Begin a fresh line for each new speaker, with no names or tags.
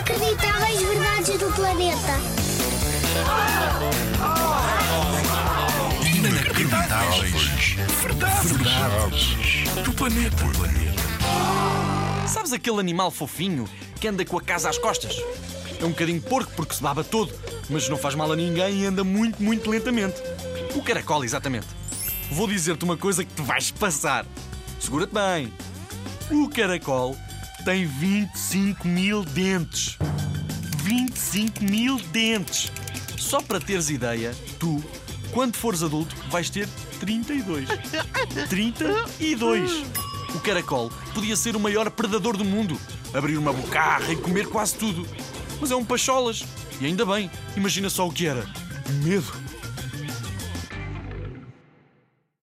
Inacreditáveis verdades do planeta.
Inacreditáveis. Verdades. Verdades. Do planeta.
Sabes aquele animal fofinho que anda com a casa às costas? É um bocadinho porco porque se baba todo, mas não faz mal a ninguém e anda muito, muito lentamente. O caracol, exatamente. Vou dizer-te uma coisa que te vais passar. Segura-te bem. O caracol tem 25 mil dentes. 25 mil dentes. Só para teres ideia, tu, quando fores adulto, vais ter 32. 32. O caracol podia ser o maior predador do mundo. Abrir uma bocarra e comer quase tudo. Mas é um pacholas. E ainda bem, imagina só o que era. Medo.